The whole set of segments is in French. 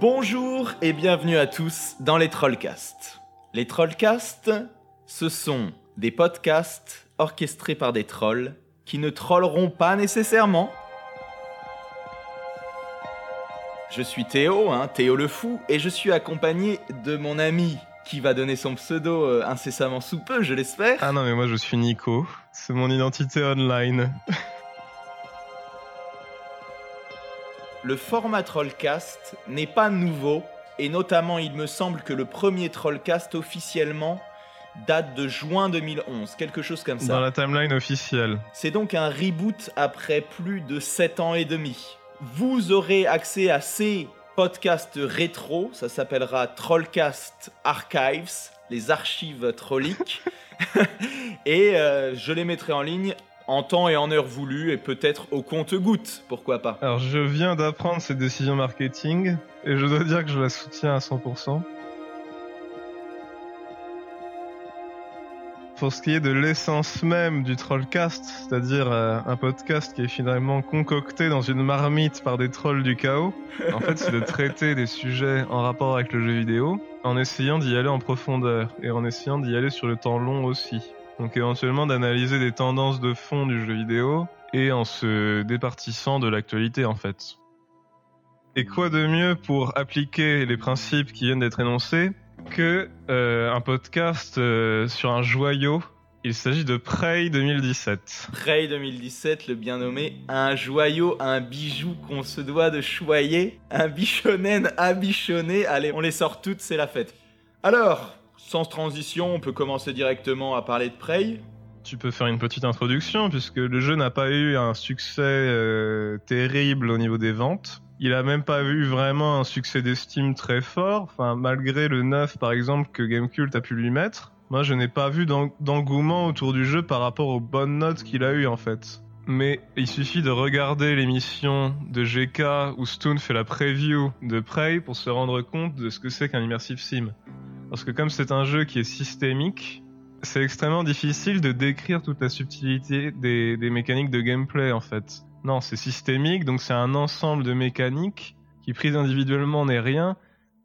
Bonjour et bienvenue à tous dans les Trollcasts. Les Trollcasts, ce sont des podcasts orchestrés par des trolls qui ne trolleront pas nécessairement. Je suis Théo, hein, Théo le fou, et je suis accompagné de mon ami qui va donner son pseudo euh, incessamment sous peu, je l'espère. Ah non, mais moi je suis Nico. C'est mon identité online. Le format Trollcast n'est pas nouveau, et notamment il me semble que le premier Trollcast officiellement date de juin 2011, quelque chose comme ça. Dans la timeline officielle. C'est donc un reboot après plus de 7 ans et demi. Vous aurez accès à ces podcasts rétro, ça s'appellera Trollcast Archives, les archives trolliques. et euh, je les mettrai en ligne en temps et en heure voulu et peut-être au compte-goutte, pourquoi pas. Alors je viens d'apprendre cette décision marketing et je dois dire que je la soutiens à 100%. Pour ce qui est de l'essence même du Trollcast, c'est-à-dire euh, un podcast qui est finalement concocté dans une marmite par des trolls du chaos, en fait c'est de traiter des sujets en rapport avec le jeu vidéo en essayant d'y aller en profondeur et en essayant d'y aller sur le temps long aussi. Donc éventuellement d'analyser des tendances de fond du jeu vidéo et en se départissant de l'actualité en fait. Et quoi de mieux pour appliquer les principes qui viennent d'être énoncés que euh, un podcast euh, sur un joyau? Il s'agit de Prey 2017. Prey 2017, le bien nommé, un joyau, un bijou qu'on se doit de choyer, un bichonen à bichonner. Allez, on les sort toutes, c'est la fête. Alors, sans transition, on peut commencer directement à parler de Prey. Tu peux faire une petite introduction puisque le jeu n'a pas eu un succès euh, terrible au niveau des ventes. Il a même pas eu vraiment un succès d'estime très fort. Enfin, malgré le 9 par exemple que Gamecult a pu lui mettre, moi je n'ai pas vu d'engouement autour du jeu par rapport aux bonnes notes qu'il a eu en fait. Mais il suffit de regarder l'émission de GK où Stone fait la preview de Prey pour se rendre compte de ce que c'est qu'un immersive sim. Parce que comme c'est un jeu qui est systémique, c'est extrêmement difficile de décrire toute la subtilité des, mécaniques de gameplay en fait. Non, c'est systémique, donc c'est un ensemble de mécaniques qui prises individuellement n'est rien,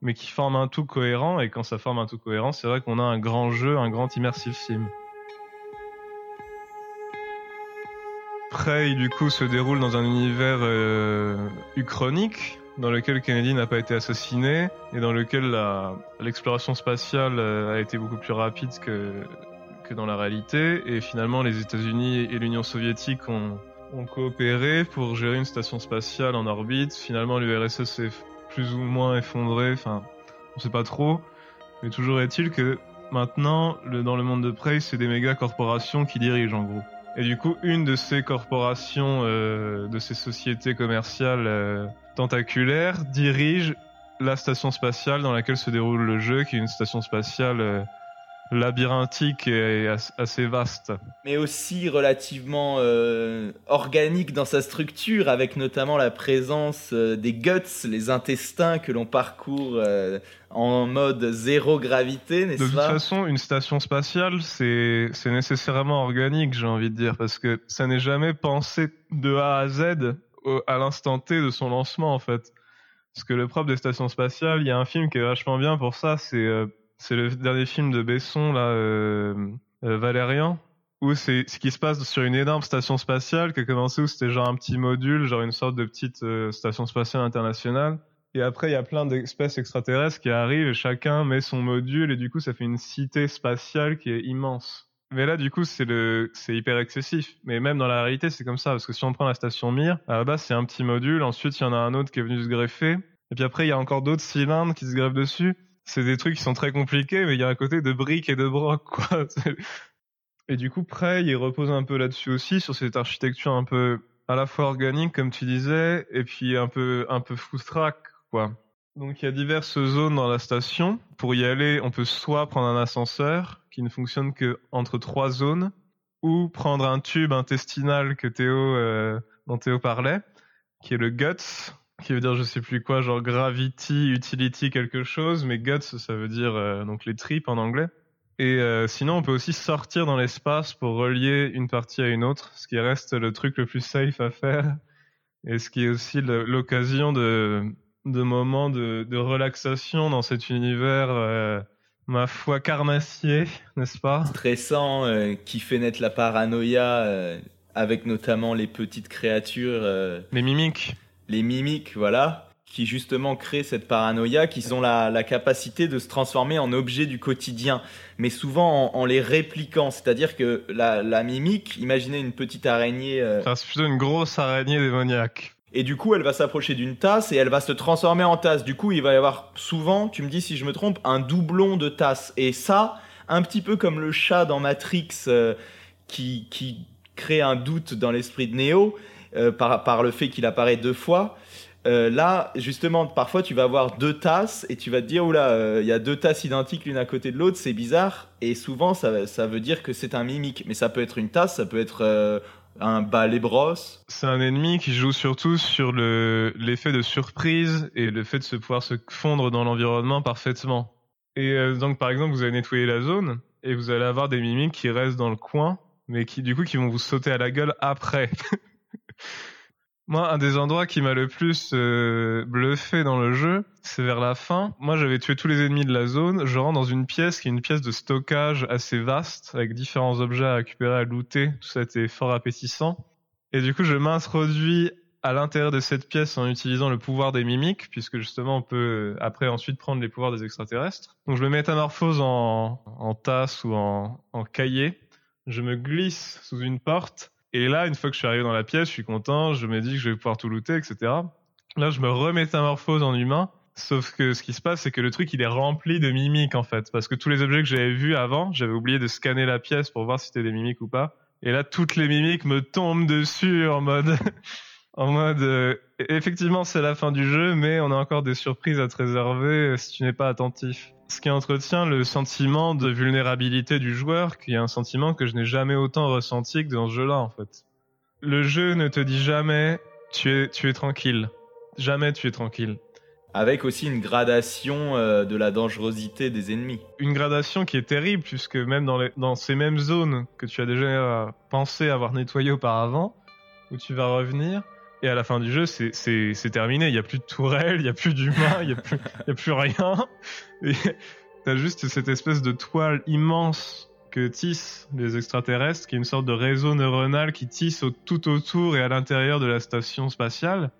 mais qui forment un tout cohérent, et quand ça forme un tout cohérent, c'est vrai qu'on a un grand jeu, un grand immersive sim. Prey, du coup, se déroule dans un univers euh, uchronique, dans lequel Kennedy n'a pas été assassiné, et dans lequel l'exploration spatiale euh, a été beaucoup plus rapide que, que dans la réalité, et finalement les États-Unis et l'Union soviétique ont ont coopéré pour gérer une station spatiale en orbite. Finalement, l'URSS s'est plus ou moins effondré. Enfin, on sait pas trop. Mais toujours est-il que maintenant, dans le monde de Prey, c'est des méga corporations qui dirigent en gros. Et du coup, une de ces corporations, euh, de ces sociétés commerciales euh, tentaculaires, dirige la station spatiale dans laquelle se déroule le jeu, qui est une station spatiale euh, labyrinthique et assez vaste. Mais aussi relativement euh, organique dans sa structure, avec notamment la présence euh, des guts, les intestins que l'on parcourt en mode zéro gravité, n'est-ce pas De toute façon, une station spatiale, c'est nécessairement organique, j'ai envie de dire, parce que ça n'est jamais pensé de A à Z à l'instant T de son lancement, en fait. Parce que le propre des stations spatiales, il y a un film qui est vachement bien pour ça, c'est c'est le dernier film de Besson, là, euh, euh, Valérian, où c'est ce qui se passe sur une énorme station spatiale qui a commencé où c'était genre un petit module, genre une sorte de petite euh, station spatiale internationale. Et après, il y a plein d'espèces extraterrestres qui arrivent et chacun met son module et du coup, ça fait une cité spatiale qui est immense. Mais là, du coup, c'est hyper excessif. Mais même dans la réalité, c'est comme ça. Parce que si on prend la station Mir, à la base, c'est un petit module. Ensuite, il y en a un autre qui est venu se greffer. Et puis après, il y a encore d'autres cylindres qui se greffent dessus c'est des trucs qui sont très compliqués, mais il y a un côté de briques et de broc, quoi. Et du coup, Prey, il repose un peu là-dessus aussi, sur cette architecture un peu à la fois organique, comme tu disais, et puis un peu, un peu quoi. Donc il y a diverses zones dans la station. Pour y aller, on peut soit prendre un ascenseur qui ne fonctionne que entre trois zones, ou prendre un tube intestinal que Théo, euh, dont Théo parlait, qui est le guts, qui veut dire je sais plus quoi, genre gravity, utility quelque chose, mais guts ça veut dire euh, donc les tripes en anglais. Et euh, sinon on peut aussi sortir dans l'espace pour relier une partie à une autre, ce qui reste le truc le plus safe à faire, et ce qui est aussi l'occasion de de moments de, relaxation dans cet univers, ma foi, carnassier, n'est-ce pas? Stressant, euh, qui fait naître la paranoïa, euh, avec notamment les petites créatures. les mimiques. Les mimiques, voilà qui justement créent cette paranoïa, qui ont la, capacité de se transformer en objets du quotidien, mais souvent en, les répliquant. C'est-à-dire que la, mimique, imaginez une petite araignée. Euh, c'est plutôt une grosse araignée démoniaque. Et du coup, elle va s'approcher d'une tasse et elle va se transformer en tasse. Du coup, il va y avoir souvent, tu me dis si je me trompe, un doublon de tasse. Et ça, un petit peu comme le chat dans Matrix euh, qui, qui crée un doute dans l'esprit de Neo euh, par, par le fait qu'il apparaît deux fois. Euh, là, justement, parfois tu vas avoir deux tasses et tu vas te dire, oula, il y a deux tasses identiques l'une à côté de l'autre, c'est bizarre. Et souvent, ça, veut dire que c'est un mimique. Mais ça peut être une tasse, ça peut être un balai brosse. C'est un ennemi qui joue surtout sur l'effet de surprise et le fait de se pouvoir se fondre dans l'environnement parfaitement. Et donc, par exemple, vous allez nettoyer la zone et vous allez avoir des mimiques qui restent dans le coin, mais qui, du coup, qui vont vous sauter à la gueule après. Moi, un des endroits qui m'a le plus euh, bluffé dans le jeu, c'est vers la fin. Moi, j'avais tué tous les ennemis de la zone. Je rentre dans une pièce qui est une pièce de stockage assez vaste, avec différents objets à récupérer, à looter. Tout ça était fort appétissant. Et du coup, je m'introduis à l'intérieur de cette pièce en utilisant le pouvoir des mimiques, puisque justement, on peut après ensuite prendre les pouvoirs des extraterrestres. Donc, je me métamorphose en, en tasse ou en, en cahier. Je me glisse sous une porte et là, une fois que je suis arrivé dans la pièce, je suis content, je me dis que je vais pouvoir tout looter, etc. Là, je me remétamorphose en humain. Sauf que ce qui se passe, c'est que le truc, il est rempli de mimiques, en fait. Parce que tous les objets que j'avais vus avant, j'avais oublié de scanner la pièce pour voir si c'était des mimiques ou pas. Et là, toutes les mimiques me tombent dessus en mode... en mode... Euh, effectivement, c'est la fin du jeu, mais on a encore des surprises à te réserver si tu n'es pas attentif ce qui entretient le sentiment de vulnérabilité du joueur, qui est un sentiment que je n'ai jamais autant ressenti que dans ce jeu-là, en fait. Le jeu ne te dit jamais tu es, tu es tranquille. Jamais tu es tranquille. Avec aussi une gradation euh, de la dangerosité des ennemis. Une gradation qui est terrible, puisque même dans, les, dans ces mêmes zones que tu as déjà pensé avoir nettoyées auparavant, où tu vas revenir, et à la fin du jeu, c'est terminé. Il n'y a plus de tourelle, il n'y a plus d'humains, il n'y a, a plus rien. T'as juste cette espèce de toile immense que tissent les extraterrestres, qui est une sorte de réseau neuronal qui tisse tout autour et à l'intérieur de la station spatiale,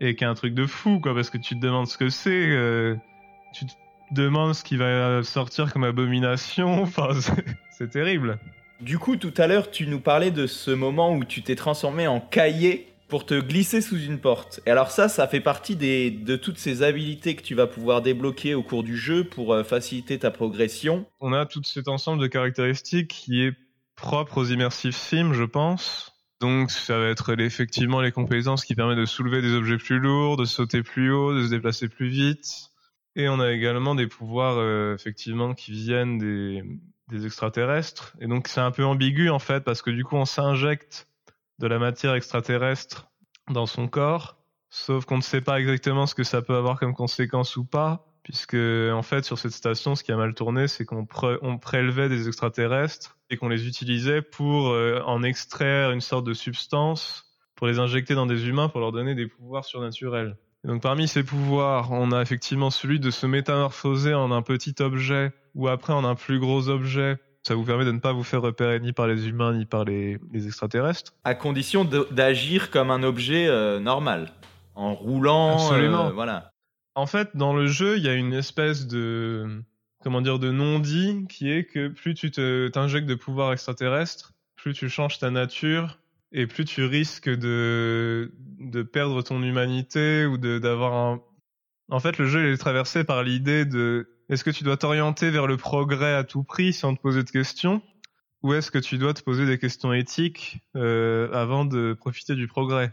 et qui est un truc de fou, quoi, parce que tu te demandes ce que c'est, euh, tu te demandes ce qui va sortir comme abomination, enfin, c'est terrible. Du coup, tout à l'heure, tu nous parlais de ce moment où tu t'es transformé en cahier pour te glisser sous une porte. Et alors ça, ça fait partie de toutes ces habilités que tu vas pouvoir débloquer au cours du jeu pour euh, faciliter ta progression. On a tout cet ensemble de caractéristiques qui est propre aux immersive sims, je pense. Donc ça va être effectivement les compétences qui permettent de soulever des objets plus lourds, de sauter plus haut, de se déplacer plus vite. Et on a également des pouvoirs euh, effectivement qui viennent des extraterrestres. Et donc c'est un peu ambigu en fait parce que du coup on s'injecte de la matière extraterrestre dans son corps, sauf qu'on ne sait pas exactement ce que ça peut avoir comme conséquence ou pas, puisque en fait sur cette station, ce qui a mal tourné, c'est qu'on prélevait des extraterrestres et qu'on les utilisait pour euh, en extraire une sorte de substance, pour les injecter dans des humains, pour leur donner des pouvoirs surnaturels. donc parmi ces pouvoirs, on a effectivement celui de se métamorphoser en un petit objet ou après en un plus gros objet ça vous permet de ne pas vous faire repérer ni par les humains ni par les, extraterrestres. À condition d'agir comme un objet euh, normal, en roulant. Absolument. Euh, voilà. En fait, dans le jeu, il y a une espèce de comment dire de non-dit qui est que plus tu t'injectes de pouvoirs extraterrestres, plus tu changes ta nature et plus tu risques de de perdre ton humanité ou d'avoir un. En fait, le jeu est traversé par l'idée de est-ce que tu dois t'orienter vers le progrès à tout prix sans te poser de questions? Ou est-ce que tu dois te poser des questions éthiques euh, avant de profiter du progrès?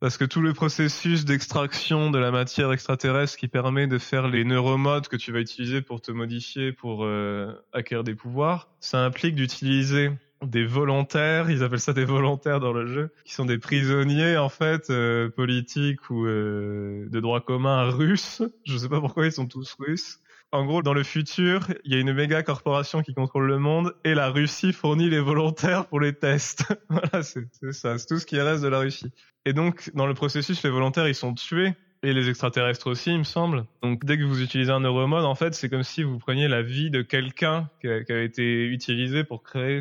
Parce que tout le processus d'extraction de la matière extraterrestre qui permet de faire les neuromodes que tu vas utiliser pour te modifier, pour euh, acquérir des pouvoirs, ça implique d'utiliser des volontaires, ils appellent ça des volontaires dans le jeu, qui sont des prisonniers en fait euh, politiques ou de droit commun russes. Je sais pas pourquoi ils sont tous russes en gros, dans le futur, il y a une méga corporation qui contrôle le monde et la Russie fournit les volontaires pour les tests. voilà, c'est ça, c'est tout ce qui reste de la Russie. Et donc, dans le processus, les volontaires, ils sont tués et les extraterrestres aussi, il me semble. Donc dès que vous utilisez un neuromode, en fait, c'est comme si vous preniez la vie de quelqu'un qui, a été utilisé pour créer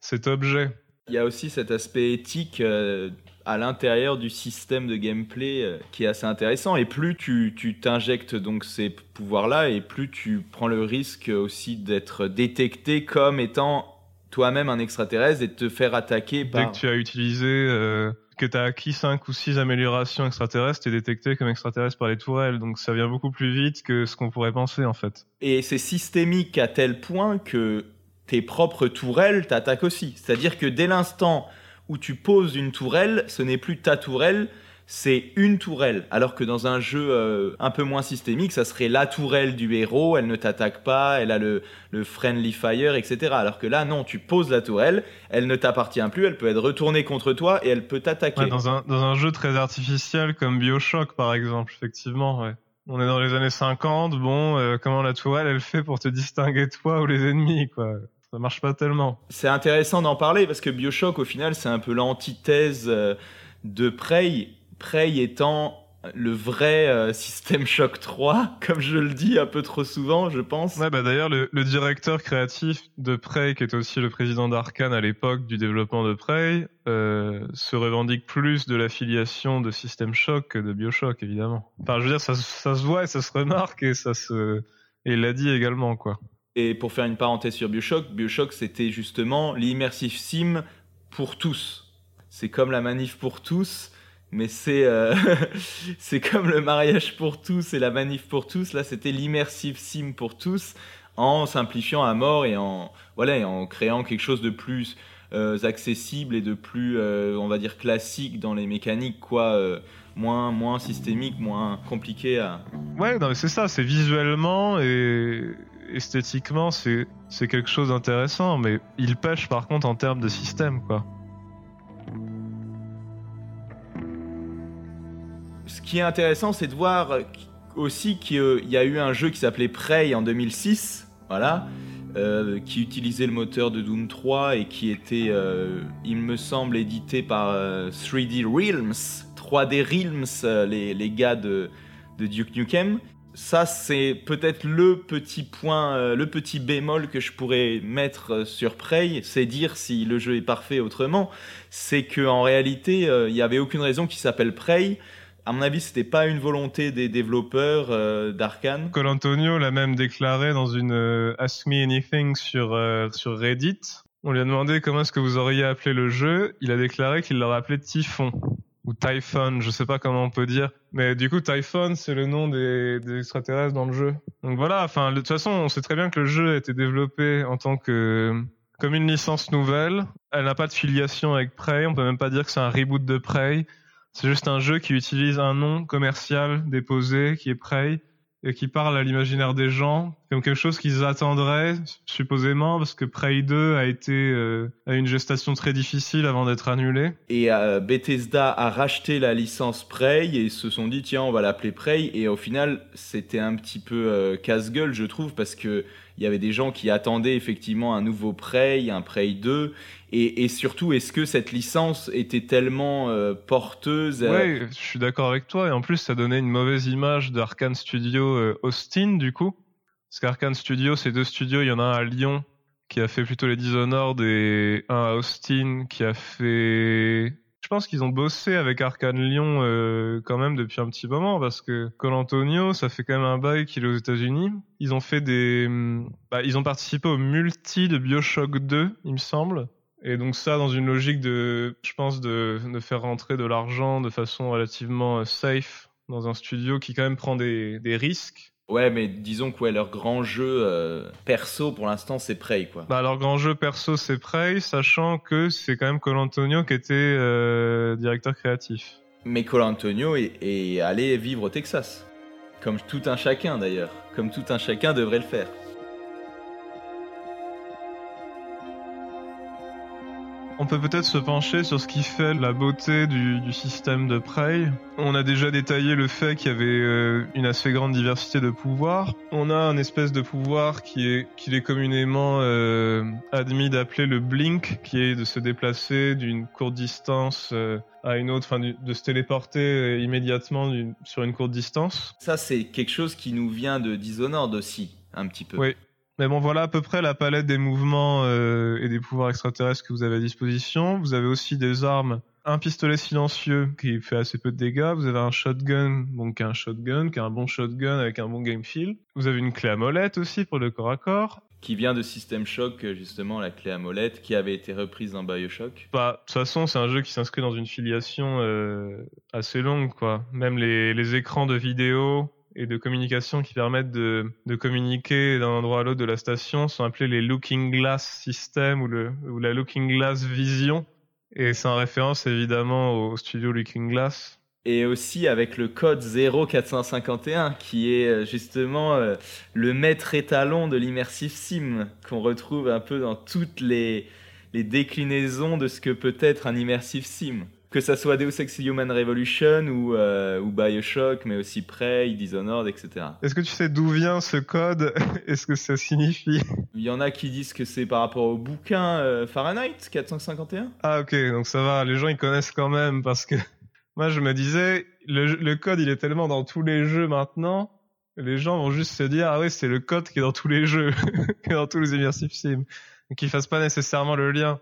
cet objet. Il y a aussi cet aspect éthique euh, à l'intérieur du système de gameplay euh, qui est assez intéressant. Et plus tu t'injectes donc ces pouvoirs-là, et plus tu prends le risque aussi d'être détecté comme étant toi-même un extraterrestre et de te faire attaquer par... Dès que tu as utilisé, euh, que tu as acquis 5 ou 6 améliorations extraterrestres, tu es détecté comme extraterrestre par les tourelles. Donc ça vient beaucoup plus vite que ce qu'on pourrait penser en fait. Et c'est systémique à tel point que tes propres tourelles t'attaquent aussi. C'est-à-dire que dès l'instant où tu poses une tourelle, ce n'est plus ta tourelle, c'est une tourelle. Alors que dans un jeu euh, un peu moins systémique, ça serait la tourelle du héros, elle ne t'attaque pas, elle a le, friendly fire, etc. Alors que là, non, tu poses la tourelle, elle ne t'appartient plus, elle peut être retournée contre toi et elle peut t'attaquer. dans, un, jeu très artificiel comme Bioshock, par exemple, effectivement. On est dans les années 50, bon, euh, comment la tourelle, elle fait pour te distinguer toi ou les ennemis, quoi ça marche pas tellement. C'est intéressant d'en parler parce que Bioshock, au final, c'est un peu l'antithèse euh, de Prey. Prey étant le vrai euh, système Shock 3, comme je le dis un peu trop souvent, je pense. Ouais, bah d'ailleurs, le, directeur créatif de Prey, qui était aussi le président d'Arkane à l'époque du développement de Prey, euh, se revendique plus de l'affiliation de System Shock que de Bioshock, évidemment. Enfin, je veux dire, ça, ça se voit et ça se remarque et ça se. Et il l'a dit également, quoi. Et pour faire une parenthèse sur Bioshock, Bioshock c'était justement l'immersive sim pour tous. C'est comme la manif pour tous, mais c'est euh, c'est comme le mariage pour tous et la manif pour tous. Là, c'était l'immersive sim pour tous, en simplifiant à mort et en voilà et en créant quelque chose de plus euh, accessible et de plus, euh, on va dire, classique dans les mécaniques, quoi. moins, moins systémique, moins compliqué à. Ouais, non, c'est ça, c'est visuellement et esthétiquement, c'est quelque chose d'intéressant, mais il pêche par contre en termes de système, quoi. Ce qui est intéressant, c'est de voir aussi qu'il y a eu un jeu qui s'appelait Prey en 2006, voilà, euh, qui utilisait le moteur de Doom 3 et qui était, euh, il me semble, édité par 3D euh, Realms, 3D Realms, les, gars de, de Duke Nukem ça, c'est peut-être le petit point, euh, le petit bémol que je pourrais mettre euh, sur Prey, c'est dire si le jeu est parfait autrement. C'est qu'en réalité, euh, il n'y avait aucune raison qu'il s'appelle Prey. À mon avis, c'était pas une volonté des développeurs d'Arkane. Col Antonio l'a même déclaré dans une Ask Me Anything sur, sur Reddit. On lui a demandé comment est-ce que vous auriez appelé le jeu. Il a déclaré qu'il l'aurait appelé Typhon ou Typhon, je sais pas comment on peut dire. Mais du coup, Typhon, c'est le nom des, extraterrestres dans le jeu. Donc voilà, enfin, de toute façon, on sait très bien que le jeu a été développé en tant que comme une licence nouvelle. Elle n'a pas de filiation avec Prey, on peut même pas dire que c'est un reboot de Prey. C'est juste un jeu qui utilise un nom commercial déposé qui est Prey et qui parle à l'imaginaire des gens comme quelque chose qu'ils attendraient supposément parce que Prey 2 a été euh, une gestation très difficile avant d'être annulé. Et euh, Bethesda a racheté la licence Prey et se sont dit tiens on va l'appeler Prey et au final c'était un petit peu euh, casse-gueule je trouve parce que il y avait des gens qui attendaient effectivement un nouveau Prey, un Prey 2 et, surtout, est-ce que cette licence était tellement euh, porteuse Oui, je suis d'accord avec toi. Et en plus, ça donnait une mauvaise image d'Arkane Studio euh, Austin, du coup. Parce qu'Arkane Studio, c'est deux studios. Il y en a un à Lyon qui a fait plutôt les Dishonored et un à Austin qui a fait... Je pense qu'ils ont bossé avec Arkane Lyon euh, quand même depuis un petit moment parce que Col Antonio, ça fait quand même un bail qu'il est aux États-Unis. Ils ont fait des, bah, ils ont participé au multi de Bioshock 2, il me semble. Et donc ça, dans une logique de, je pense, de, faire rentrer de l'argent de façon relativement euh, safe dans un studio qui quand même prend des risques. Ouais, mais disons que ouais, leur grand jeu euh, perso pour l'instant c'est Prey quoi. Bah leur grand jeu perso c'est Prey, sachant que c'est quand même Col Antonio qui était euh, directeur créatif. Mais Col Antonio est, est allé vivre au Texas, comme tout un chacun d'ailleurs, comme tout un chacun devrait le faire. On peut peut-être se pencher sur ce qui fait la beauté du, système de Prey. On a déjà détaillé le fait qu'il y avait euh, une assez grande diversité de pouvoirs. On a un espèce de pouvoir qui est, qu'il est communément euh, admis d'appeler le blink, qui est de se déplacer d'une courte distance euh, à une autre, enfin de se téléporter immédiatement sur une courte distance. Ça, c'est quelque chose qui nous vient de Dishonored aussi, un petit peu. Oui, mais bon, voilà à peu près la palette des mouvements euh, et des pouvoirs extraterrestres que vous avez à disposition. Vous avez aussi des armes, un pistolet silencieux qui fait assez peu de dégâts. Vous avez un shotgun, donc un shotgun, qui est un bon shotgun avec un bon game feel. Vous avez une clé à molette aussi pour le corps à corps. Qui vient de System Shock, justement, la clé à molette, qui avait été reprise dans Bioshock. Bah, de toute façon, c'est un jeu qui s'inscrit dans une filiation euh, assez longue, quoi. Même les, les écrans de vidéo, et de communication qui permettent de, communiquer d'un endroit à l'autre de la station sont appelés les Looking Glass System ou la Looking Glass Vision. Et c'est en référence évidemment au studio Looking Glass. Et aussi avec le code 0451 qui est euh, justement euh, le maître étalon de l'immersive sim qu'on retrouve un peu dans toutes les, les déclinaisons de ce que peut être un immersive sim que ça soit Deus Ex Human Revolution ou, euh, ou Bioshock, mais aussi Prey, Dishonored, etc. Est-ce que tu sais d'où vient ce code est ce que ça signifie Il y en a qui disent que c'est par rapport au bouquin euh, Fahrenheit 451. Ah ok, donc ça va, les gens ils connaissent quand même parce que moi je me disais, le, code il est tellement dans tous les jeux maintenant, les gens vont juste se dire ah oui c'est le code qui est dans tous les jeux, qui est dans tous les immersive sim, donc ils fassent pas nécessairement le lien.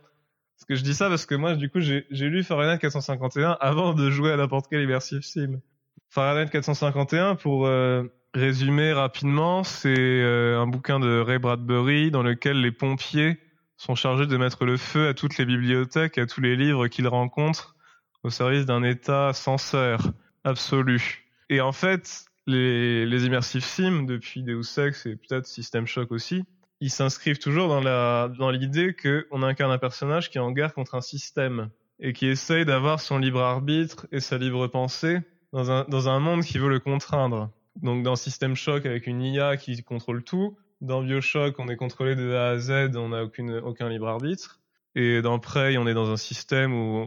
Que je dis ça parce que moi, du coup, j'ai lu Fahrenheit 451 avant de jouer à n'importe quel immersive sim. Fahrenheit 451, pour euh, résumer rapidement, c'est euh, un bouquin de Ray Bradbury dans lequel les pompiers sont chargés de mettre le feu à toutes les bibliothèques, à tous les livres qu'ils rencontrent au service d'un état censeur absolu. Et en fait, les, les immersive sim, depuis Deus Ex et peut-être System Shock aussi, ils s'inscrivent toujours dans l'idée qu'on incarne un personnage qui est en guerre contre un système et qui essaye d'avoir son libre arbitre et sa libre pensée dans un monde qui veut le contraindre. Donc dans System Shock avec une IA qui contrôle tout, dans Bioshock on est contrôlé de A à Z, on n'a aucun libre arbitre. Et dans Prey, on est dans un système où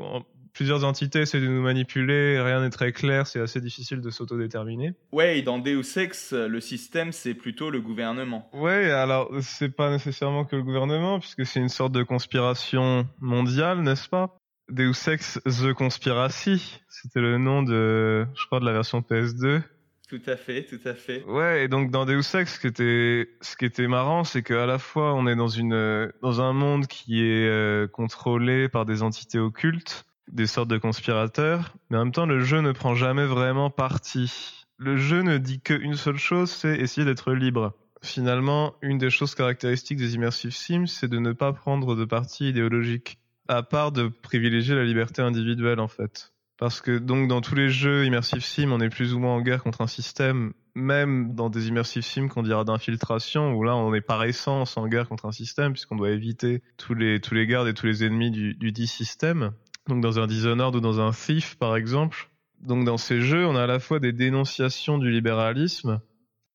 plusieurs entités essaient de nous manipuler, rien n'est très clair, c'est assez difficile de s'autodéterminer. Ouais, et dans Deus Ex, le système, c'est plutôt le gouvernement. Ouais, alors c'est pas nécessairement que le gouvernement, puisque c'est une sorte de conspiration mondiale, n'est-ce pas? Deus Ex The Conspiracy, c'était le nom de, je crois, de la version PS2. Tout à fait, tout à fait. Ouais, et donc dans Deus Ex, ce qui était, ce qui était marrant, c'est qu'à la fois on est dans une, dans un monde qui est euh, contrôlé par des entités occultes, des sortes de conspirateurs, mais en même temps, le jeu ne prend jamais vraiment parti. Le jeu ne dit qu'une seule chose, c'est essayer d'être libre. Finalement, une des choses caractéristiques des immersive sims, c'est de ne pas prendre de parti idéologique, à part de privilégier la liberté individuelle en fait. Parce que donc dans tous les jeux immersive sim, on est plus ou moins en guerre contre un système, même dans des immersive sims qu'on dira d'infiltration, où là on est par essence en guerre contre un système, puisqu'on doit éviter tous les, tous les gardes et tous les ennemis du, du dit système donc dans un Dishonored ou dans un Thief par exemple. Donc dans ces jeux, on a à la fois des dénonciations du libéralisme,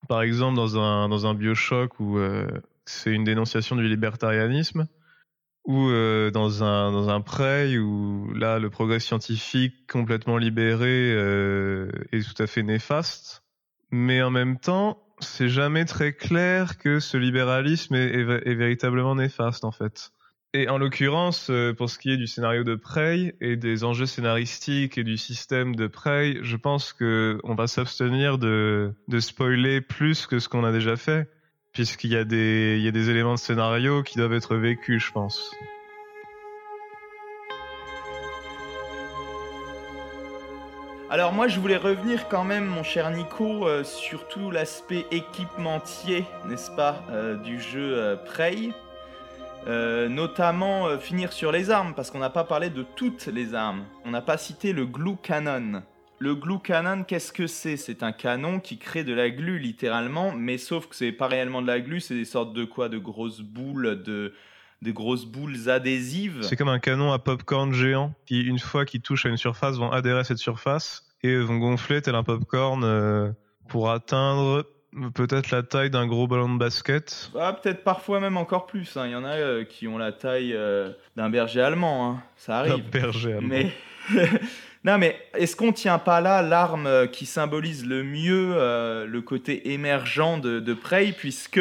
par exemple dans un, dans un Bioshock où euh, c'est une dénonciation du libertarianisme, ou euh, dans un dans un Prey où là le progrès scientifique complètement libéré euh, est tout à fait néfaste, mais en même temps c'est jamais très clair que ce libéralisme est, est véritablement néfaste en fait. Et en l'occurrence, euh, pour ce qui est du scénario de Prey et des enjeux scénaristiques et du système de Prey, je pense que on va s'abstenir de, spoiler plus que ce qu'on a déjà fait, puisqu'il y a des, il y a des éléments de scénario qui doivent être vécus, je pense. Alors moi je voulais revenir quand même mon cher Nico euh, sur tout l'aspect équipementier, n'est-ce pas, euh, du jeu Prey. Euh, notamment euh, finir sur les armes, parce qu'on n'a pas parlé de toutes les armes. On n'a pas cité le glue cannon. Le glue cannon, qu'est-ce que c'est? C'est un canon qui crée de la glu littéralement, mais sauf que c'est pas réellement de la glu, c'est des sortes de quoi? De grosses boules, de, grosses boules adhésives. C'est comme un canon à popcorn géant qui, une fois qu'il touche à une surface, vont adhérer à cette surface et vont gonfler tel un popcorn euh, pour atteindre peut-être la taille d'un gros ballon de basket. Ah, peut-être parfois même encore plus. hein. Il y en a euh, qui ont la taille euh, d'un berger allemand. hein. Ça Un arrive. berger allemand. Mais non, mais est-ce qu'on tient pas là l'arme euh, qui symbolise le mieux euh, le côté émergent de, de Prey, puisque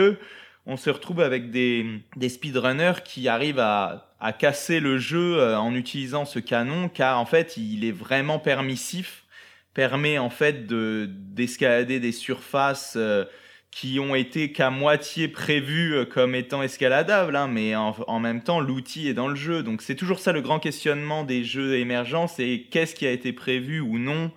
on se retrouve avec des, des speedrunners qui arrivent à, à casser le jeu en utilisant ce canon, car en fait, il est vraiment permissif, permet en fait de d'escalader des surfaces. euh, qui ont été qu'à moitié prévues euh, comme étant escaladables, hein, mais en, en même temps, l'outil est dans le jeu. Donc c'est toujours ça le grand questionnement des jeux émergents, c'est qu'est-ce qui a été prévu ou non,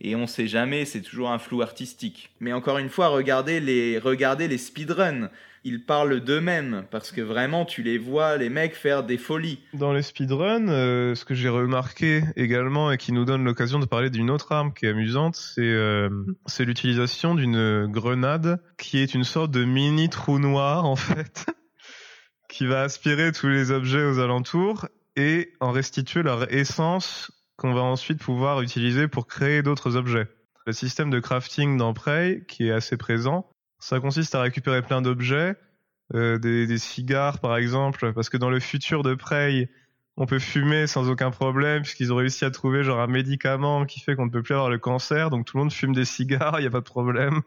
et on sait jamais, c'est toujours un flou artistique. Mais encore une fois, regardez les, regardez les speedruns, ils parlent d'eux-mêmes, parce que vraiment, tu les vois, les mecs, faire des folies. Dans les speedruns, euh, ce que j'ai remarqué également et qui nous donne l'occasion de parler d'une autre arme qui est amusante, c'est euh, l'utilisation d'une grenade qui est une sorte de mini trou noir en fait, qui va aspirer tous les objets aux alentours et en restituer leur essence qu'on va ensuite pouvoir utiliser pour créer d'autres objets. Le système de crafting dans Prey, qui est assez présent, ça consiste à récupérer plein d'objets, euh, des, des cigares par exemple, parce que dans le futur de Prey, on peut fumer sans aucun problème, puisqu'ils ont réussi à trouver genre un médicament qui fait qu'on ne peut plus avoir le cancer, donc tout le monde fume des cigares, il n'y a pas de problème.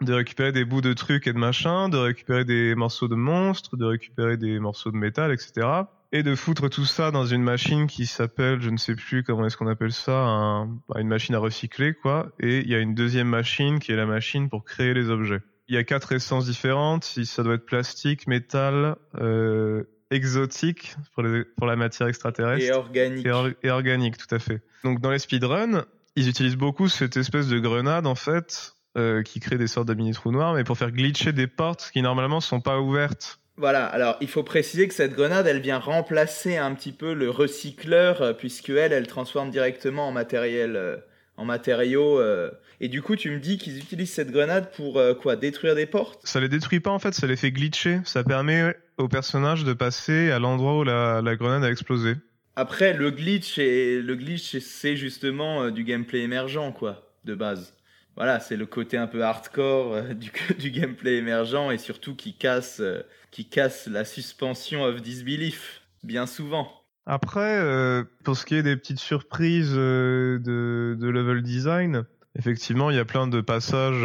de récupérer des bouts de trucs et de machins, de récupérer des morceaux de monstres, de récupérer des morceaux de métal, etc. Et de foutre tout ça dans une machine qui s'appelle, je ne sais plus comment est-ce qu'on appelle ça, un- bah, une machine à recycler, quoi. Et il y a une deuxième machine qui est la machine pour créer les objets. Il y a quatre essences différentes, si ça doit être plastique, métal, euh, exotique pour, les- pour la matière extraterrestre Et organique. et, or- et organique, tout à fait. Donc dans les speedruns, ils utilisent beaucoup cette espèce de grenade en fait, euh, qui crée des sortes de mini trous noirs, mais pour faire glitcher des portes qui normalement sont pas ouvertes. Voilà, alors il faut préciser que cette grenade, elle vient remplacer un petit peu le recycleur, euh, puisque elle, elle transforme directement en matériel, euh, en matériaux. euh. Et du coup, tu me dis qu'ils utilisent cette grenade pour euh, quoi Détruire des portes? Ça les détruit pas en fait, ça les fait glitcher. Ça permet au personnage de passer à l'endroit où la, la grenade a explosé. Après, le glitch, et le glitch, c'est justement euh, du gameplay émergent, quoi, de base. Voilà, c'est le côté un peu hardcore euh, du, gameplay émergent et surtout qui casse, euh, qui casse la suspension of disbelief, bien souvent. Après, euh, pour ce qui est des petites surprises de, level design, effectivement, il y a plein de passages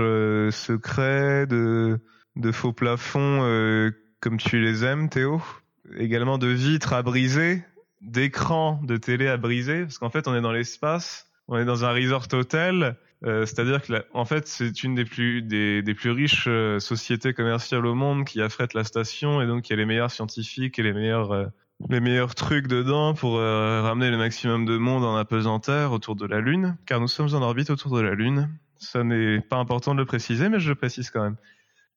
secrets, de, de faux plafonds comme tu les aimes, Théo. Également de vitres à briser, d'écrans de télé à briser, parce qu'en fait, on est dans l'espace, on est dans un resort hôtel. Euh, C'est-à-dire que, en fait, c'est une des plus des, plus riches euh, sociétés commerciales au monde qui affrète la station et donc y a les meilleurs scientifiques et les meilleurs euh, les meilleurs trucs dedans pour ramener le maximum de monde en apesanteur autour de la Lune, car nous sommes en orbite autour de la Lune. Ça n'est pas important de le préciser, mais je le précise quand même.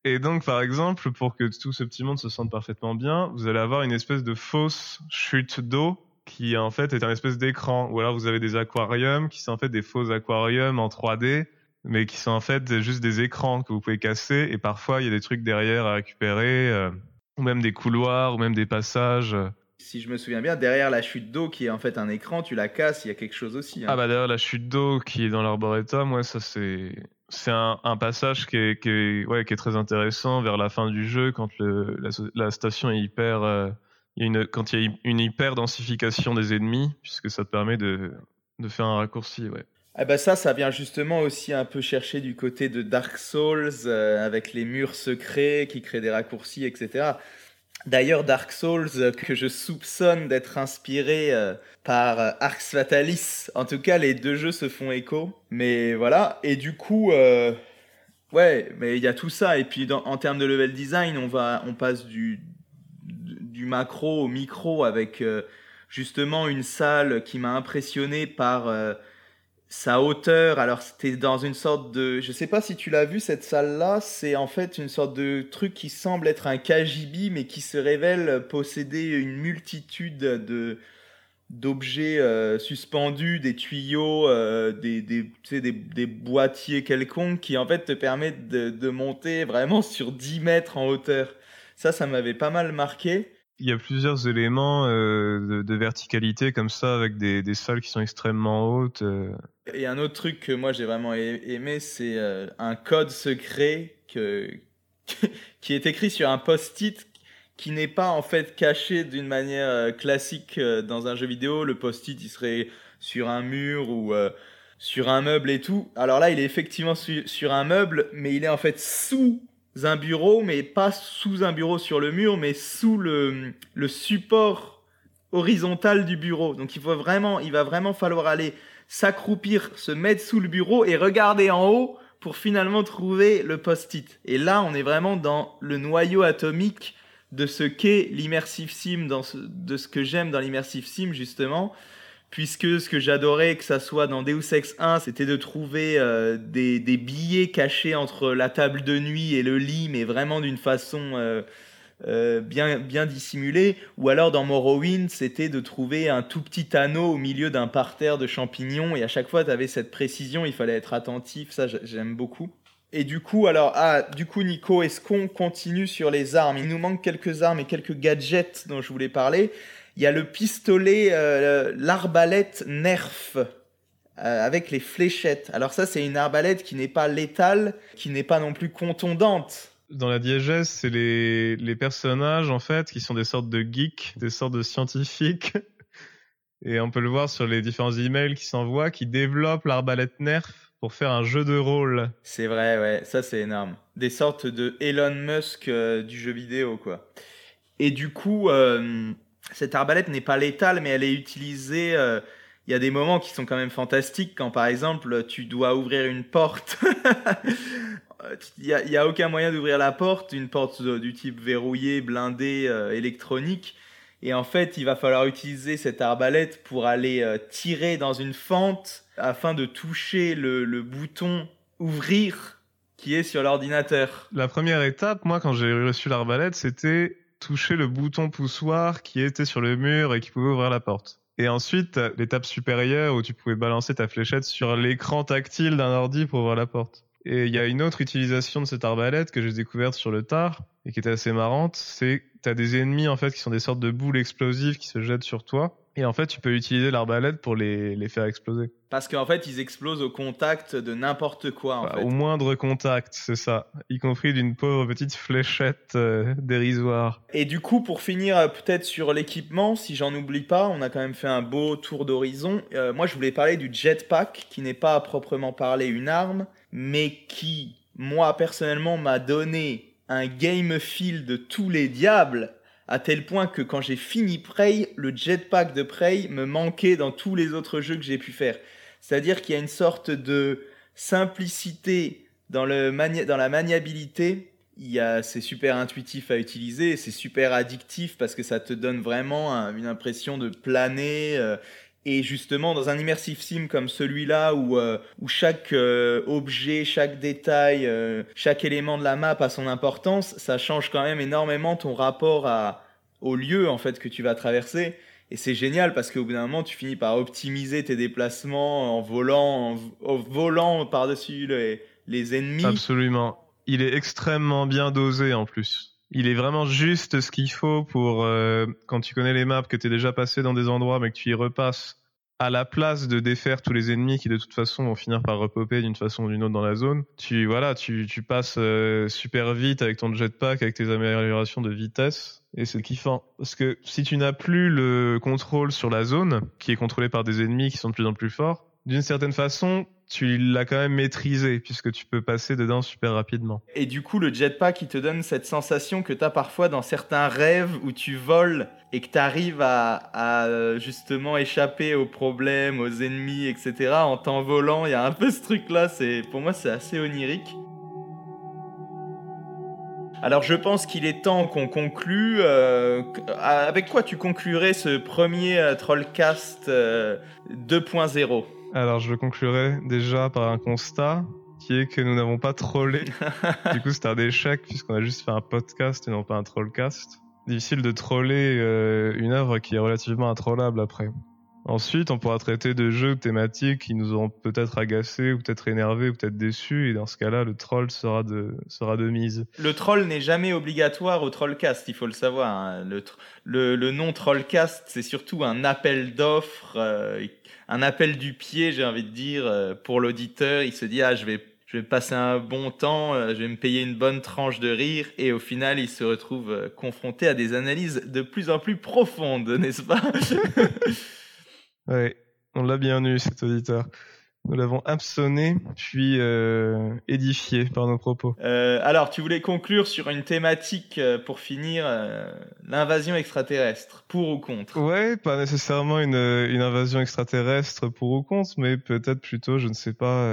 Et donc, par exemple, pour que tout ce petit monde se sente parfaitement bien, vous allez avoir une espèce de fausse chute d'eau qui en fait est un espèce d'écran. Ou alors vous avez des aquariums qui sont en fait des faux aquariums en 3D, mais qui sont en fait juste des écrans que vous pouvez casser. Et parfois, il y a des trucs derrière à récupérer, euh, ou même des couloirs, ou même des passages. Si je me souviens bien, derrière la chute d'eau qui est en fait un écran, tu la casses, il y a quelque chose aussi. hein. Ah bah d'ailleurs la chute d'eau qui est dans l'arboretum, ouais ça c'est c'est un, un passage qui est, qui est ouais qui est très intéressant vers la fin du jeu quand le la, la station est hyper euh, quand il y a une hyper densification des ennemis puisque ça te permet de de faire un raccourci ouais. Ah bah ça, ça vient justement aussi un peu chercher du côté de Dark Souls, euh, avec les murs secrets qui créent des raccourcis, etc. D'ailleurs, Dark Souls, euh, que je soupçonne d'être inspiré euh, par Arx Fatalis. En tout cas, les deux jeux se font écho. Mais voilà, et du coup, ouais, mais il y a tout ça. Et puis, en termes de level design, on, va, on passe du, du macro au micro avec euh, justement une salle qui m'a impressionné par... euh, sa hauteur, alors c'était dans une sorte de... Je sais pas si tu l'as vu cette salle-là, c'est en fait une sorte de truc qui semble être un KGB mais qui se révèle posséder une multitude de d'objets euh, suspendus, des tuyaux, des, des boîtiers quelconques qui en fait te permettent de, de monter vraiment sur 10 mètres en hauteur. Ça, ça m'avait pas mal marqué. Il y a plusieurs éléments euh, de, verticalité comme ça, avec des, salles qui sont extrêmement hautes. Euh. Et un autre truc que moi j'ai vraiment aimé, c'est euh, un code secret qui est écrit sur un post-it qui n'est pas en fait caché d'une manière classique dans un jeu vidéo. Le post-it, il serait sur un mur ou sur un meuble et tout. Alors là, il est effectivement sur un meuble, mais il est en fait sous un bureau, mais pas sous un bureau sur le mur, mais sous le, support horizontal du bureau. Donc il faut vraiment, il va vraiment falloir aller s'accroupir, se mettre sous le bureau et regarder en haut pour finalement trouver le post-it. Et là, on est vraiment dans le noyau atomique de ce qu'est l'immersive sim, dans de ce que j'aime dans l'immersive sim justement puisque ce que j'adorais que ça soit dans Deus Ex 1, c'était de trouver euh, des, billets cachés entre la table de nuit et le lit, mais vraiment d'une façon euh, euh, bien, bien dissimulée. Ou alors dans Morrowind, c'était de trouver un tout petit anneau au milieu d'un parterre de champignons, et à chaque fois, tu avais cette précision, il fallait être attentif, ça j'aime beaucoup. Et du coup, alors, ah, du coup, Nico, est-ce qu'on continue sur les armes? Il nous manque quelques armes et quelques gadgets dont je voulais parler. Il y a le pistolet, euh, l'arbalète Nerf. Euh, avec les fléchettes. Alors ça, c'est une arbalète qui n'est pas létale, qui n'est pas non plus contondante. Dans la diégèse, c'est les, les personnages, en fait, qui sont des sortes de geeks, des sortes de scientifiques. Et on peut le voir sur les différents emails qui s'envoient, qui développent l'arbalète Nerf pour faire un jeu de rôle. C'est vrai, ouais, ça c'est énorme. Des sortes de Elon Musk euh, du jeu vidéo, quoi. Et du coup, cette arbalète n'est pas létale, mais elle est utilisée. Euh, il y a des moments qui sont quand même fantastiques quand, par exemple, tu dois ouvrir une porte. Il n'y a, aucun moyen d'ouvrir la porte, une porte du type verrouillé, blindé, euh, électronique. Et en fait, il va falloir utiliser cette arbalète pour aller euh, tirer dans une fente afin de toucher le bouton ouvrir qui est sur l'ordinateur. La première étape, moi, quand j'ai reçu l'arbalète, c'était toucher le bouton poussoir qui était sur le mur et qui pouvait ouvrir la porte. Et ensuite, l'étape supérieure où tu pouvais balancer ta fléchette sur l'écran tactile d'un ordi pour ouvrir la porte. Et il y a une autre utilisation de cette arbalète que j'ai découverte sur le tard et qui était assez marrante, c'est tu as des ennemis en fait qui sont des sortes de boules explosives qui se jettent sur toi et en fait, tu peux utiliser l'arbalète pour les, les, faire exploser. Parce qu'en fait, ils explosent au contact de n'importe quoi. En bah, fait. Au moindre contact, c'est ça. Y compris d'une pauvre petite fléchette euh, dérisoire. Et du coup, pour finir euh, peut-être sur l'équipement, si j'en oublie pas, on a quand même fait un beau tour d'horizon. Euh, moi, je voulais parler du jetpack, qui n'est pas à proprement parler une arme, mais qui, moi, personnellement, m'a donné un game feel de tous les diables à tel point que quand j'ai fini Prey, le jetpack de Prey me manquait dans tous les autres jeux que j'ai pu faire. C'est-à-dire qu'il y a une sorte de simplicité dans, le dans la maniabilité. Il c'est super intuitif à utiliser, c'est super addictif parce que ça te donne vraiment une impression de planer. Euh, et justement, dans un immersive sim comme celui-là, où, euh, chaque euh, objet, chaque détail, euh, chaque élément de la map a son importance, ça change quand même énormément ton rapport à, au lieu en fait que tu vas traverser. Et c'est génial parce qu'au bout d'un moment, tu finis par optimiser tes déplacements en volant, en, volant par-dessus les ennemis. Absolument. Il est extrêmement bien dosé en plus. Il est vraiment juste ce qu'il faut pour euh, quand tu connais les maps, que tu es déjà passé dans des endroits mais que tu y repasses à la place de défaire tous les ennemis qui de toute façon vont finir par repopper d'une façon ou d'une autre dans la zone. Tu voilà, tu, tu passes euh, super vite avec ton jetpack, avec tes améliorations de vitesse et c'est kiffant parce que si tu n'as plus le contrôle sur la zone qui est contrôlée par des ennemis qui sont de plus en plus forts, d'une certaine façon, tu l'as quand même maîtrisé puisque tu peux passer dedans super rapidement. Et du coup, le jetpack, il te donne cette sensation que tu as parfois dans certains rêves où tu voles et que tu arrives à, euh, justement échapper aux problèmes, aux ennemis, etc. en t'envolant. Il y a un peu ce truc-là, pour moi, c'est assez onirique. Alors je pense qu'il est temps qu'on conclue. Euh, avec quoi tu conclurais ce premier euh, Trollcast 2.0 alors, je conclurai déjà par un constat qui est que nous n'avons pas trollé. du coup, c'est un échec puisqu'on a juste fait un podcast et non pas un trollcast. Difficile de troller euh, une œuvre qui est relativement introllable après. Ensuite, on pourra traiter de jeux thématiques qui nous auront peut-être agacés, ou peut-être énervés, ou peut-être déçus, et dans ce cas-là, le troll sera de, mise. Le troll n'est jamais obligatoire au trollcast, il faut le savoir. hein. Le, le, le nom trollcast, c'est surtout un appel d'offres, euh, un appel du pied, j'ai envie de dire, euh, pour l'auditeur. Il se dit, ah, je vais, je vais passer un bon temps, euh, je vais me payer une bonne tranche de rire, et au final, il se retrouve confronté à des analyses de plus en plus profondes, n'est-ce pas? Ouais, on l'a bien eu, cet auditeur. Nous l'avons hameçonné, puis euh, édifié par nos propos. Euh, alors, tu voulais conclure sur une thématique euh, pour finir, l'invasion extraterrestre, pour ou contre? Ouais, pas nécessairement une, une invasion extraterrestre pour ou contre, mais peut-être plutôt, je ne sais pas,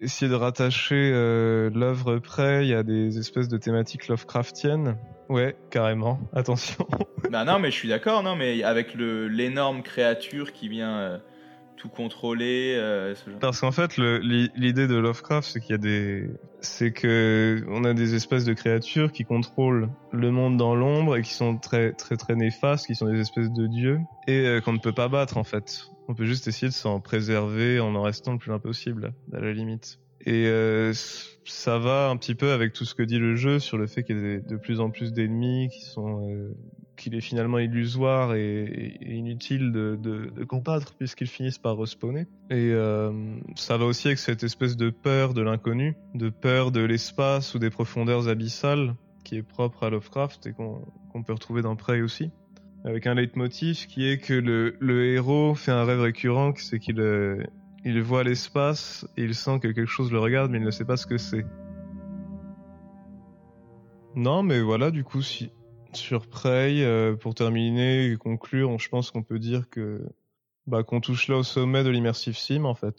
essayer de rattacher l'œuvre Prey à des espèces de thématiques Lovecraftiennes. Ouais, carrément. Attention. Bah non, mais je suis d'accord, non, mais avec le l'énorme créature qui vient euh, tout contrôler, euh, ce genre. Parce qu'en fait, l'idée de Lovecraft, c'est qu'il y a des, c'est que on a des espèces de créatures qui contrôlent le monde dans l'ombre et qui sont très très très néfastes, qui sont des espèces de dieux et euh, qu'on ne peut pas battre en fait. On peut juste essayer de s'en préserver en en restant le plus loin possible, à la limite. Et euh, ça va un petit peu avec tout ce que dit le jeu sur le fait qu'il y a de plus en plus d'ennemis qui euh, qu'il est finalement illusoire et, inutile de, combattre puisqu'ils finissent par respawner. Et euh, ça va aussi avec cette espèce de peur de l'inconnu, de peur de l'espace ou des profondeurs abyssales qui est propre à Lovecraft et qu'on peut retrouver dans Prey aussi. Avec un leitmotiv qui est que le, héros fait un rêve récurrent, c'est qu'il il voit l'espace et il sent que quelque chose le regarde mais il ne sait pas ce que c'est. Non mais voilà du coup si sur Prey, euh, pour terminer et conclure, on- je pense qu'on peut dire que bah, qu'on touche là au sommet de l'immersive sim en fait.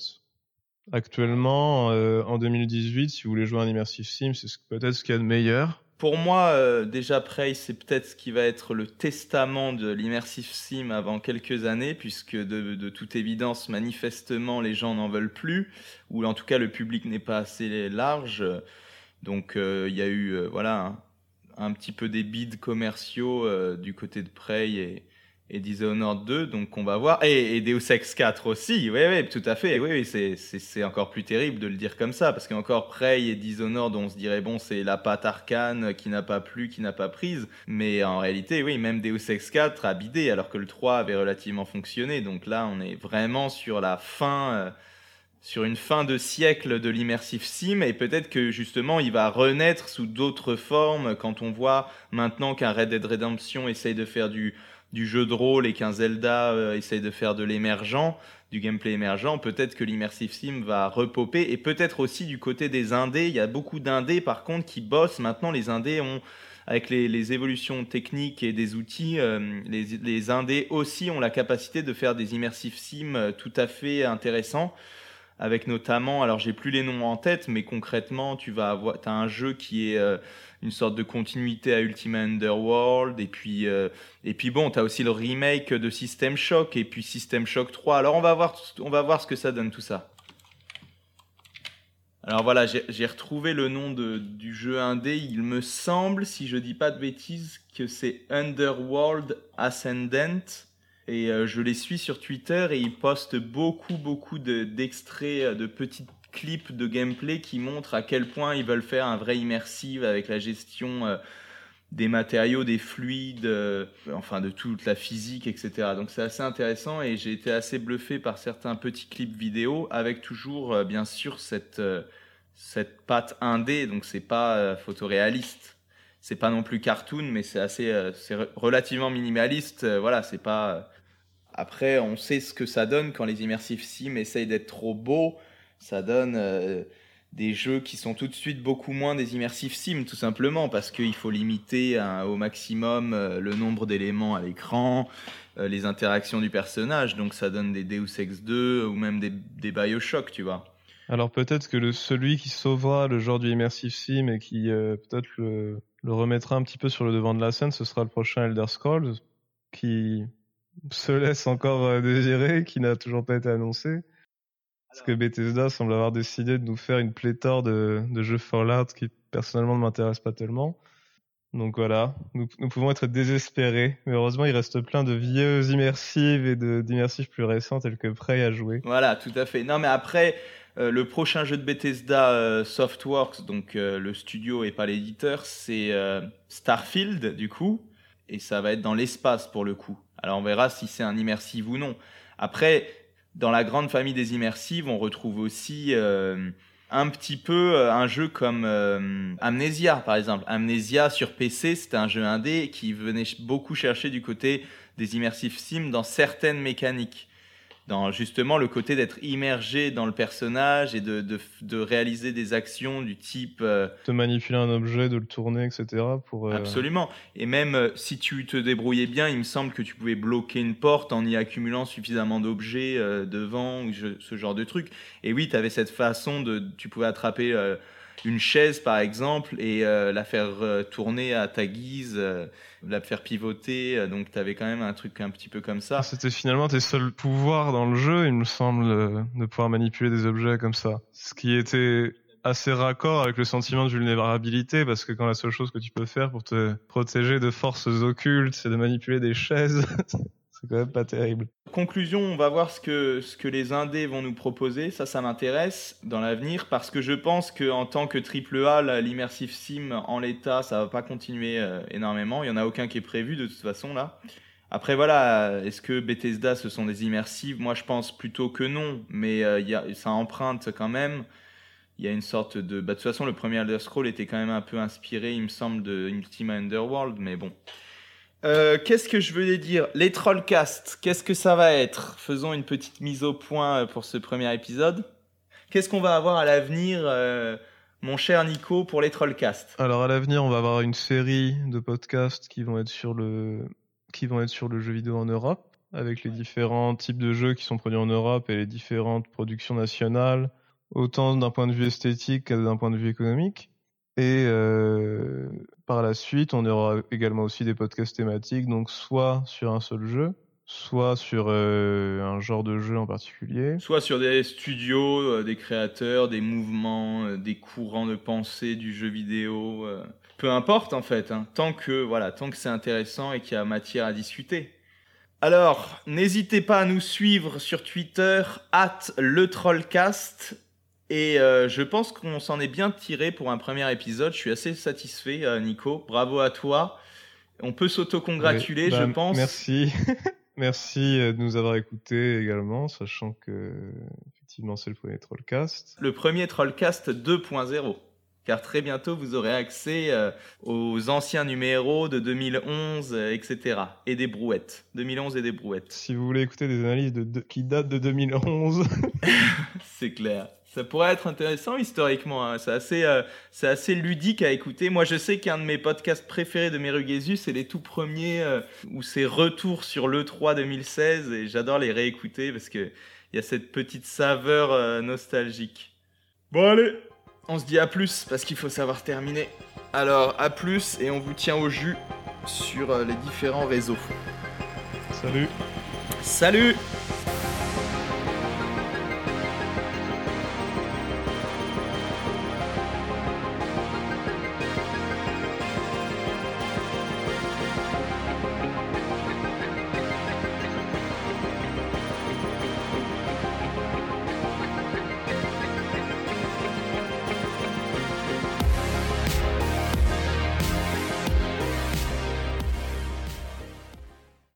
Actuellement, euh, en 2018, si vous voulez jouer à un immersive sim, c'est ce- peut-être ce qu'il y a de meilleur. Pour moi, euh, déjà Prey, c'est peut-être ce qui va être le testament de l'immersive sim avant quelques années, puisque de, toute évidence, manifestement, les gens n'en veulent plus, ou en tout cas le public n'est pas assez large. Donc euh, il y a eu euh, voilà un, petit peu des bids commerciaux du côté de Prey et Dishonored 2, donc on va voir. Et, et Deus Ex 4 aussi, oui, oui, tout à fait. Oui, oui, c'est encore plus terrible de le dire comme ça, parce qu'encore Prey et Dishonored, on se dirait, bon, c'est la patte arcane qui n'a pas plu, qui n'a pas prise. Mais en réalité, oui, même Deus Ex 4 a bidé, alors que le 3 avait relativement fonctionné. Donc là, on est vraiment sur la fin. euh, sur une fin de siècle de l'immersive sim et peut-être que justement il va renaître sous d'autres formes quand on voit maintenant qu'un Red Dead Redemption essaye de faire du, du jeu de rôle et qu'un Zelda euh, essaye de faire de l'émergent, du gameplay émergent, peut-être que l'immersive sim va repoper et peut-être aussi du côté des indés, il y a beaucoup d'indés par contre qui bossent. Maintenant, les indés ont avec les, évolutions techniques et des outils, euh, les, indés aussi ont la capacité de faire des immersive sim euh, tout à fait intéressants. Avec notamment, alors j'ai plus les noms en tête, mais concrètement, tu vas avoir, as un jeu qui est une sorte de continuité à Ultima Underworld, et puis, euh, et puis bon, tu as aussi le remake de System Shock, et puis System Shock 3. Alors on va voir, on va voir ce que ça donne tout ça. Alors voilà, j'ai retrouvé le nom de, du jeu indé. Il me semble, si je dis pas de bêtises, que c'est Underworld Ascendant. Et euh, je les suis sur Twitter et ils postent beaucoup, beaucoup de- d'extraits, euh, de, petits clips de gameplay qui montrent à quel point ils veulent faire un vrai immersive avec la gestion euh, des matériaux, des fluides, euh, enfin de toute la physique, etc. Donc c'est assez intéressant et j'ai été assez bluffé par certains petits clips vidéo avec toujours, euh, bien sûr, cette, cette patte indé. Donc c'est pas photoréaliste c'est pas non plus cartoon, mais c'est assez, c'est re- relativement minimaliste. voilà, c'est pas. Après, on sait ce que ça donne quand les immersive sim essayent d'être trop beaux. Ça donne euh, des jeux qui sont tout de suite beaucoup moins des immersive sim, tout simplement, parce qu'il faut limiter au maximum euh, le nombre d'éléments à l'écran, euh, les interactions du personnage. Donc ça donne des Deus Ex 2 ou même des, des Bioshock, tu vois. Alors peut-être que celui qui sauvera le genre du immersive sim et qui euh, peut-être le, le remettra un petit peu sur le devant de la scène, ce sera le prochain Elder Scrolls, qui se laisse encore euh, désirer, qui n'a toujours pas été annoncé. Parce que Bethesda semble avoir décidé de nous faire une pléthore de, de jeux Fallout qui personnellement ne m'intéressent pas tellement. Donc voilà, nous, pouvons être désespérés, mais heureusement il reste plein de vieux immersives et d'immersives plus récents tels que Prey à jouer. Voilà, tout à fait. Non mais après, euh, le prochain jeu de Bethesda euh, Softworks, donc euh, le studio et pas l'éditeur, c'est Starfield du coup, et ça va être dans l'espace pour le coup. Alors on verra si c'est un immersive ou non. Après, dans la grande famille des immersives, on retrouve aussi un petit peu euh, un jeu comme euh, Amnesia, par exemple. Amnesia sur PC, c'était un jeu indé qui venait beaucoup chercher du côté des immersive sims dans certaines mécaniques dans justement le côté d'être immergé dans le personnage et de, de, réaliser des actions du type... Euh, de manipuler un objet, de le tourner, etc. Pour, euh, Absolument. Et même euh, si tu te débrouillais bien, il me semble que tu pouvais bloquer une porte en y accumulant suffisamment d'objets devant, ou ce genre de truc. Et oui, tu avais cette façon de... Tu pouvais attraper une chaise par exemple et euh, la faire euh, tourner à ta guise, euh, la faire pivoter. donc tu avais quand même un truc un petit peu comme ça. C'était finalement tes seuls pouvoirs dans le jeu, il me semble, de pouvoir manipuler des objets comme ça. Ce qui était assez raccord avec le sentiment de vulnérabilité parce que quand la seule chose que tu peux faire pour te protéger de forces occultes, c'est de manipuler des chaises. c'est quand même pas terrible. Conclusion, on va voir ce que, ce que les indés vont nous proposer. Ça, ça m'intéresse dans l'avenir parce que je pense qu'en tant que triple A, l'immersive sim en l'état, ça va pas continuer euh, énormément. Il y en a aucun qui est prévu de toute façon là. Après voilà, est-ce que Bethesda ce sont des immersives? Moi je pense plutôt que non, mais euh, y a, ça emprunte quand même. Il y a une sorte de... Bah, de toute façon le premier Elder Scroll était quand même un peu inspiré, il me semble, de Ultima Underworld, mais bon. Euh, qu'est-ce que je voulais dire? Les Trollcasts, qu'est-ce que ça va être? Faisons une petite mise au point euh, pour ce premier épisode. Qu'est-ce qu'on va avoir à l'avenir, euh, mon cher Nico, pour les Trollcasts? Alors à l'avenir, on va avoir une série de podcasts qui vont être sur le qui vont être sur le jeu vidéo en Europe, avec les différents types de jeux qui sont produits en Europe et les différentes productions nationales, autant d'un point de vue esthétique que d'un point de vue économique. Et euh, par la suite, on aura également aussi des podcasts thématiques, donc soit sur un seul jeu, soit sur euh, un genre de jeu en particulier. Soit sur des studios, euh, des créateurs, des mouvements, des courants de pensée du jeu vidéo. peu importe en fait, hein, tant que voilà, tant que c'est intéressant et qu'il y a matière à discuter. Alors, n'hésitez pas à nous suivre sur Twitter, at le Trollcast, et euh, je pense qu'on s'en est bien tiré pour un premier épisode. Je suis assez satisfait, euh, Nico. Bravo à toi. On peut s'auto-congratuler, je bah, pense. Merci. merci euh, de nous avoir écoutés également, sachant que effectivement c'est le premier Trollcast. Le premier Trollcast 2.0 car très bientôt vous aurez accès aux anciens numéros de 2011, etc. Et des brouettes. 2011 et des brouettes. Si vous voulez écouter des analyses de, qui datent de 2011. c'est clair. Ça pourrait être intéressant historiquement. Hein. C'est assez, euh, c'est assez ludique à écouter. Moi, je sais qu'un de mes podcasts préférés de Merugesu, c'est les tout premiers euh, où c'est retour sur l'E3 2016 et j'adore les réécouter parce qu'il y a cette petite saveur euh, nostalgique. Bon, allez, on se dit à plus parce qu'il faut savoir terminer. Alors, à plus et on vous tient au jus sur les différents réseaux. Salut. Salut